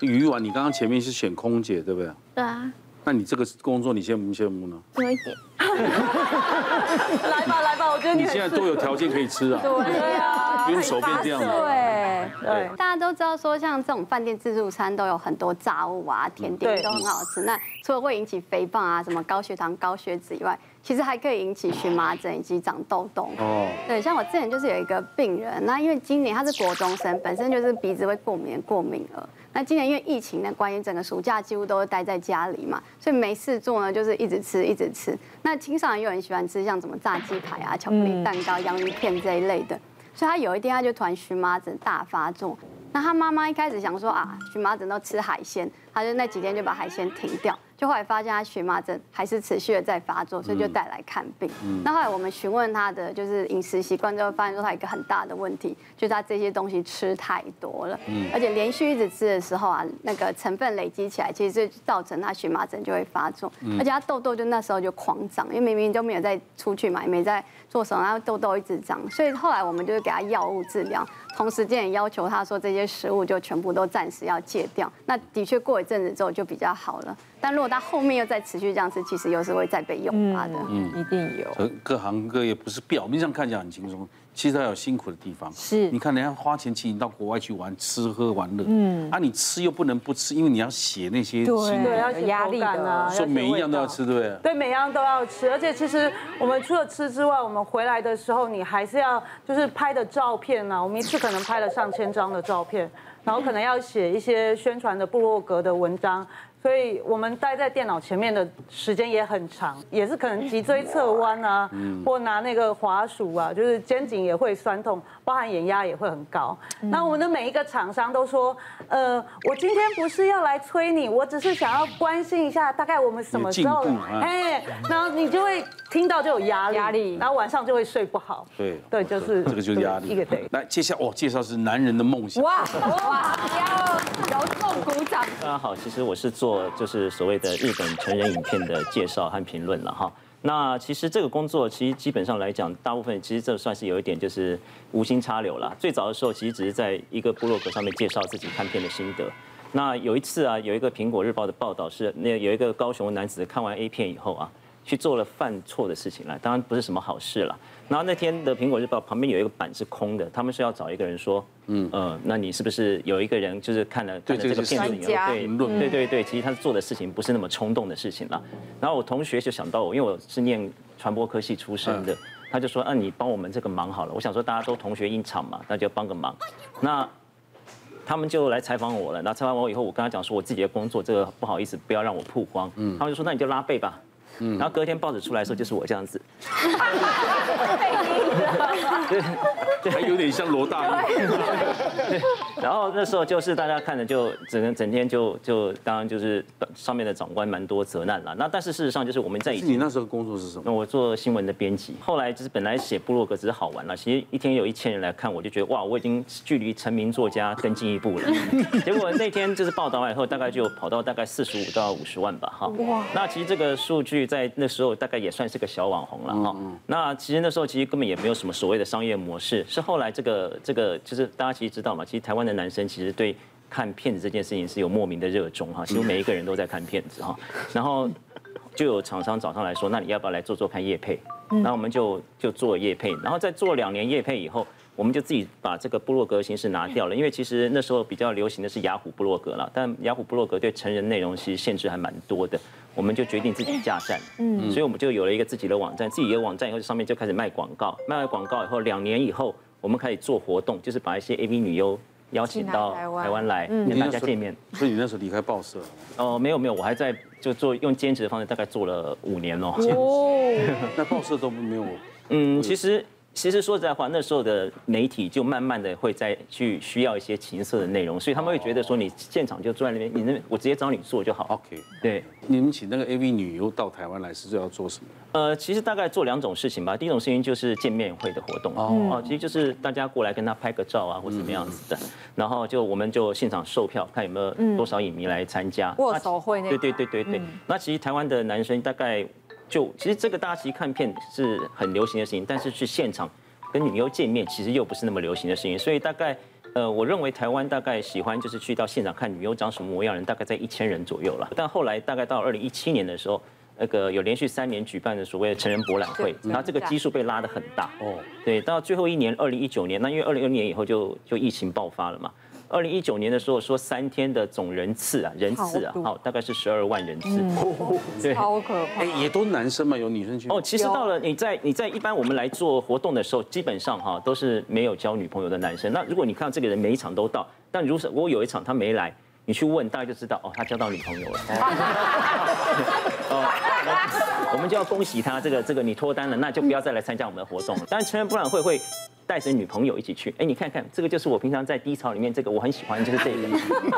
鱼丸，你刚刚前面是选空姐，对不对？对啊，那你这个工作你羡不羡慕呢？有一点。来吧来吧，我觉得你你现在都有条件可以吃啊，对啊，不用手变这样子。对对。大家都知道说，像这种饭店自助餐都有很多炸物啊、甜点都很好吃。那除了会引起肥胖啊、什么高血糖、高血脂以外，其实还可以引起荨麻疹以及长痘痘。哦。对，像我之前就是有一个病人，那因为今年他是国中生，本身就是鼻子会过敏过敏儿。那今年因为疫情的关系，整个暑假几乎都待在家里嘛，所以没事做呢，就是一直吃一直吃。那青少年又很喜欢吃像什么炸鸡排啊、巧克力蛋糕、洋芋片这一类的，所以他有一天他就突然荨麻疹大发作。那他妈妈一开始想说啊，荨麻疹都吃海鲜，他就那几天就把海鲜停掉。就后来发现他荨麻疹还是持续的在发作，所以就带来看病。那后来我们询问他的就是饮食习惯，之后发现说他有一个很大的问题，就是他这些东西吃太多了，而且连续一直吃的时候啊，那个成分累积起来，其实就造成他荨麻疹就会发作，而且他痘痘就那时候就狂长，因为明明都没有在出去嘛，也没在做什么，然后痘痘一直长，所以后来我们就是给他药物治疗，同时间也要求他说这些食物就全部都暂时要戒掉。那的确过一阵子之后就比较好了。但如果他后面又再持续这样吃，其实又是会再被诱发的。嗯，一定有。各行各业不是表面上看起来很轻松，其实他有辛苦的地方。是。你看人家花钱请你到国外去玩，吃喝玩乐。嗯。啊，你吃又不能不吃，因为你要写那些。对。对，要压力的。所以每一样都要吃，对不对？对，每样都要吃。而且其实我们除了吃之外，我们回来的时候，你还是要就是拍的照片啊。我们一次可能拍了上千张的照片，然后可能要写一些宣传的部落格的文章。所以我们待在电脑前面的时间也很长，也是可能脊椎侧弯啊，或拿那个滑鼠啊，就是肩颈也会酸痛，包含眼压也会很高。那我们的每一个厂商都说，呃，我今天不是要来催你，我只是想要关心一下，大概我们什么时候，哎，然后你就会听到就有压力，压力，然后晚上就会睡不好。对，对，就是这个就是压力。一个对。来，接下来哦，介绍是男人的梦想。哇哇，要有重鼓掌。大家好，其实我是做。就是所谓的日本成人影片的介绍和评论了哈。那其实这个工作其实基本上来讲，大部分其实这算是有一点就是无心插柳了。最早的时候其实只是在一个部落格上面介绍自己看片的心得。那有一次啊，有一个苹果日报的报道是，那有一个高雄男子看完 A 片以后啊。去做了犯错的事情来，当然不是什么好事了。然后那天的《苹果日报》旁边有一个板是空的，他们是要找一个人说，嗯呃，那你是不是有一个人就是看了看了这个片子以后，对对对对，其实他做的事情不是那么冲动的事情了。然后我同学就想到我，因为我是念传播科系出身的，他就说，啊，你帮我们这个忙好了。我想说大家都同学一场嘛，那就帮个忙。那他们就来采访我了。那采访我以后，我跟他讲说我自己的工作，这个不好意思，不要让我曝光。嗯，他们就说，那你就拉背吧。嗯，然后隔天报纸出来的时候，就是我这样子，还有点像罗大佑。对，然后那时候就是大家看着就整整天就就当然就是上面的长官蛮多责难了。那但是事实上就是我们在以前，你那时候工作是什么？那我做新闻的编辑。后来就是本来写部落格只是好玩了，其实一天有一千人来看，我就觉得哇，我已经距离成名作家更进一步了。结果那天就是报道完以后，大概就跑到大概四十五到五十万吧，哈。哇。那其实这个数据。在那时候大概也算是个小网红了哈。那其实那时候其实根本也没有什么所谓的商业模式，是后来这个这个就是大家其实知道嘛，其实台湾的男生其实对看片子这件事情是有莫名的热衷哈，几乎每一个人都在看片子哈。然后就有厂商找上来说，那你要不要来做做看业配？然后我们就就做业配，然后在做两年业配以后。我们就自己把这个部落格形式拿掉了，因为其实那时候比较流行的是雅虎部落格了，但雅虎部落格对成人内容其实限制还蛮多的，我们就决定自己架站，嗯，所以我们就有了一个自己的网站，自己的网站以后上面就开始卖广告，卖完广告以后，两年以后我们开始做活动，就是把一些 AV 女优邀请到台湾来跟大家见面。所以你那时候离开报社？哦，没有没有，我还在就做用兼职的方式，大概做了五年哦。哦，那报社都没有？嗯，其实。其实说实在话，那时候的媒体就慢慢的会再去需要一些情色的内容，所以他们会觉得说，你现场就坐在那边，你那我直接找你做就好。OK，对。你们请那个 AV 女优到台湾来是要做什么？呃，其实大概做两种事情吧。第一种事情就是见面会的活动哦，其实就是大家过来跟他拍个照啊，或怎么样子的。然后就我们就现场售票，看有没有多少影迷来参加握手会那。对对对对对。那其实台湾的男生大概。就其实这个大家其实看片是很流行的事情，但是去现场跟女优见面其实又不是那么流行的事情，所以大概呃，我认为台湾大概喜欢就是去到现场看女优长什么模样人，大概在一千人左右了。但后来大概到二零一七年的时候，那个有连续三年举办的所谓的成人博览会，然后这个基数被拉得很大。哦，对，到最后一年二零一九年，那因为二零二零年以后就就疫情爆发了嘛。二零一九年的时候说三天的总人次啊，人次啊，好，大概是十二万人次，对，超可怕。哎，也都男生嘛，有女生去？哦，其实到了你在你在一般我们来做活动的时候，基本上哈都是没有交女朋友的男生。那如果你看到这个人每一场都到，但如果我有一场他没来，你去问大家就知道哦，他交到女朋友了。哦，我们就要恭喜他，这个这个你脱单了，那就不要再来参加我们的活动了。当然成人博览会会。带着女朋友一起去，哎，你看看，这个就是我平常在低潮里面，这个我很喜欢，就是这个，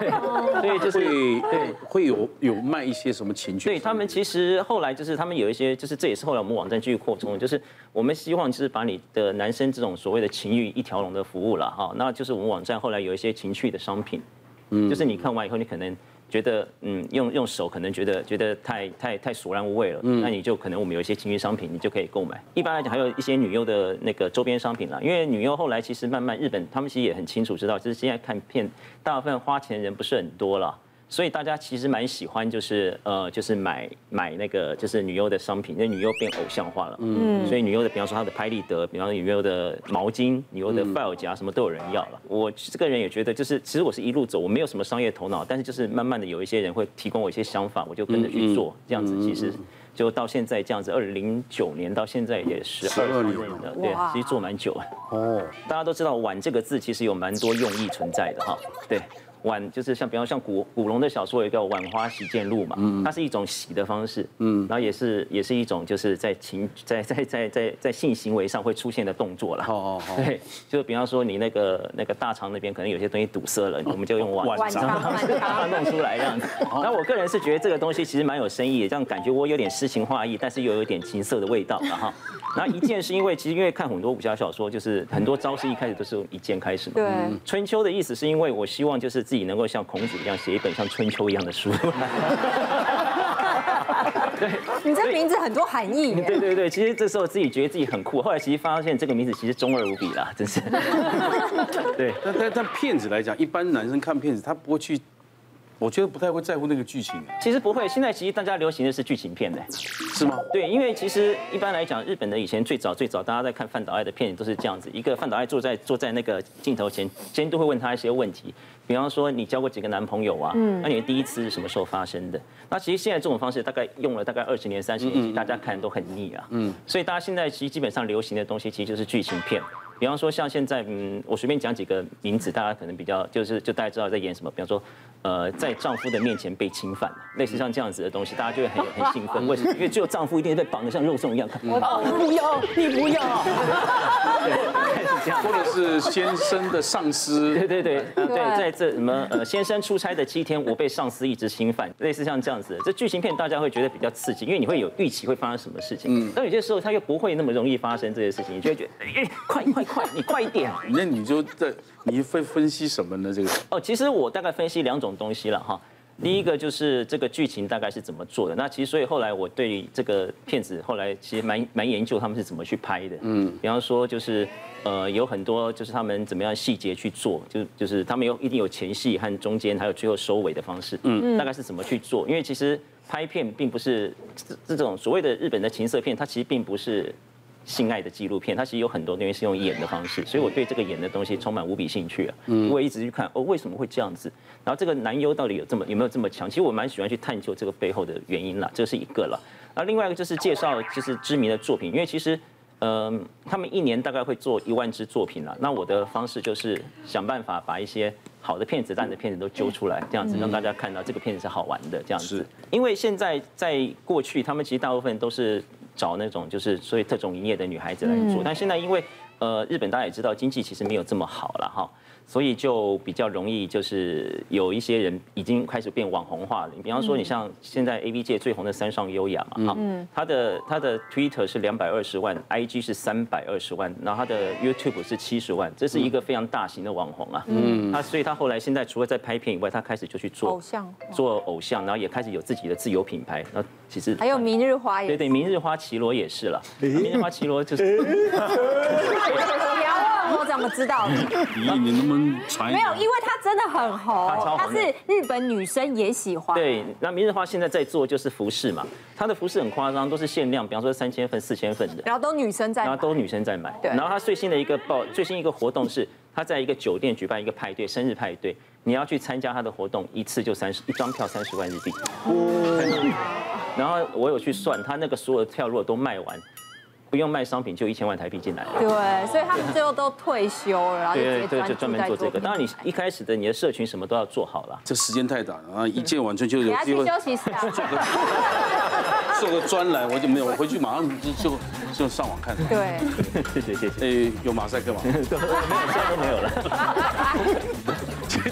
对，就是对，会有有卖一些什么情趣？对他们其实后来就是他们有一些，就是这也是后来我们网站继续扩充，就是我们希望就是把你的男生这种所谓的情欲一条龙的服务了哈，那就是我们网站后来有一些情趣的商品，嗯，就是你看完以后你可能。觉得嗯，用用手可能觉得觉得太太太索然无味了，嗯，那你就可能我们有一些情趣商品，你就可以购买。一般来讲，还有一些女优的那个周边商品啦，因为女优后来其实慢慢日本他们其实也很清楚知道，就是现在看片大部分花钱的人不是很多了。所以大家其实蛮喜欢，就是呃，就是买买那个就是女优的商品，因为女优变偶像化了。嗯。所以女优的，比方说她的拍立得，比方说女优的毛巾、女优的 file 夹，什么都有人要了。我这个人也觉得，就是其实我是一路走，我没有什么商业头脑，但是就是慢慢的有一些人会提供我一些想法，我就跟着去做，这样子其实就到现在这样子，二零零九年到现在也十二年了，对，其实做蛮久了。哦。大家都知道“碗”这个字其实有蛮多用意存在的哈，对。碗就是像，比方像古古龙的小说有一个《碗花洗剑录》嘛，它是一种洗的方式，嗯，然后也是也是一种就是在情在在在在在性行为上会出现的动作了。哦哦 对，就比方说你那个那个大肠那边可能有些东西堵塞了，我们就用碗把它弄出来这样子。那我个人是觉得这个东西其实蛮有深意的，这样感觉我有点诗情画意，但是又有点情色的味道了哈。那一件是因为其实因为看很多武侠小说，就是很多招式一开始都是用一剑开始嘛。对。春秋的意思是因为我希望就是自己能够像孔子一样写一本像春秋一样的书。对。你这名字很多含义。对对对，其实这时候自己觉得自己很酷，后来其实发现这个名字其实中二无比啦，真是。对。但但但骗子来讲，一般男生看骗子他不会去。我觉得不太会在乎那个剧情。其实不会，现在其实大家流行的是剧情片的，是吗？对，因为其实一般来讲，日本的以前最早最早，大家在看范岛爱的片都是这样子，一个范岛爱坐在坐在那个镜头前，监督会问他一些问题，比方说你交过几个男朋友啊？嗯，那你的第一次是什么时候发生的？那其实现在这种方式大概用了大概二十年、三十年，大家看都很腻啊。嗯，所以大家现在其实基本上流行的东西其实就是剧情片。比方说像现在，嗯，我随便讲几个名字，大家可能比较就是就大家知道在演什么。比方说，呃，在丈夫的面前被侵犯，类似像这样子的东西，大家就会很很兴奋。为什么？因为只有丈夫一定被绑得像肉粽一样。我不要，你不要。对，是这样。或者是先生的上司。对对对，对，在这什么呃，先生出差的七天，我被上司一直侵犯，类似像这样子的。这剧情片大家会觉得比较刺激，因为你会有预期会发生什么事情。嗯。但有些时候他又不会那么容易发生这些事情，你就会觉得，哎，快快快，你快一点。那你就在。你会分析什么呢？这个哦，其实我大概分析两种东西了哈。第一个就是这个剧情大概是怎么做的。那其实所以后来我对这个片子后来其实蛮蛮研究他们是怎么去拍的。嗯，比方说就是呃有很多就是他们怎么样细节去做，就就是他们有一定有前戏和中间还有最后收尾的方式。嗯，大概是怎么去做？因为其实拍片并不是这种所谓的日本的情色片，它其实并不是。性爱的纪录片，它其实有很多东西是用演的方式，所以我对这个演的东西充满无比兴趣啊。嗯，我也一直去看哦，为什么会这样子？然后这个男优到底有这么有没有这么强？其实我蛮喜欢去探究这个背后的原因啦，这是一个了。然后另外一个就是介绍就是知名的作品，因为其实嗯、呃，他们一年大概会做一万支作品了。那我的方式就是想办法把一些好的片子、烂的片子都揪出来，这样子让大家看到这个片子是好玩的这样子。因为现在在过去，他们其实大部分都是。找那种就是所以特种营业的女孩子来做，但现在因为呃日本大家也知道经济其实没有这么好了哈。所以就比较容易，就是有一些人已经开始变网红化了。你比方说，你像现在 A V 界最红的三上优雅嘛，哈，他的他的 Twitter 是两百二十万，IG 是三百二十万，然后他的 YouTube 是七十万，这是一个非常大型的网红啊。嗯，他所以他后来现在除了在拍片以外，他开始就去做偶像，做偶像，然后也开始有自己的自由品牌。然后其实还有明日花也对对，明日花绮罗也是了。明日花绮罗就是。我怎么知道的？你你能不能传一没有，因为他真的很红，他是日本女生也喜欢。对，那明日花现在在做就是服饰嘛，他的服饰很夸张，都是限量，比方说三千份、四千份的，然后都女生在买，然后都女生在买。对然后它最新的一个报，最新一个活动是，他在一个酒店举办一个派对，生日派对，你要去参加他的活动，一次就三十，一张票三十万日币。然后我有去算，他那个所有的票如果都卖完，不用卖商品就一千万台币进来了。对，所以他们最后都退休了，然后对对，就专专门做这个。当然你一开始的你的社群什么都要做好了。这时间太短了啊！一见完春秋给他去有机会休息室啊。做个专栏，我就没有，我回去马上就就就上网看。对，谢谢谢谢。诶，有马赛克吗？没有，现在都没有了。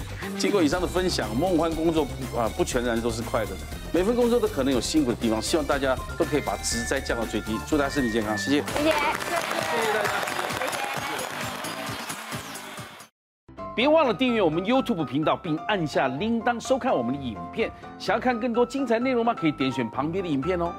经过以上的分享，梦幻工作啊不全然都是快乐的，每份工作都可能有辛苦的地方，希望大家都可以把职灾降到最低，祝大家身体健康，谢谢。谢谢。谢谢大家。别忘了订阅我们 YouTube 频道，并按下铃铛收看我们的影片。想要看更多精彩内容吗？可以点选旁边的影片哦。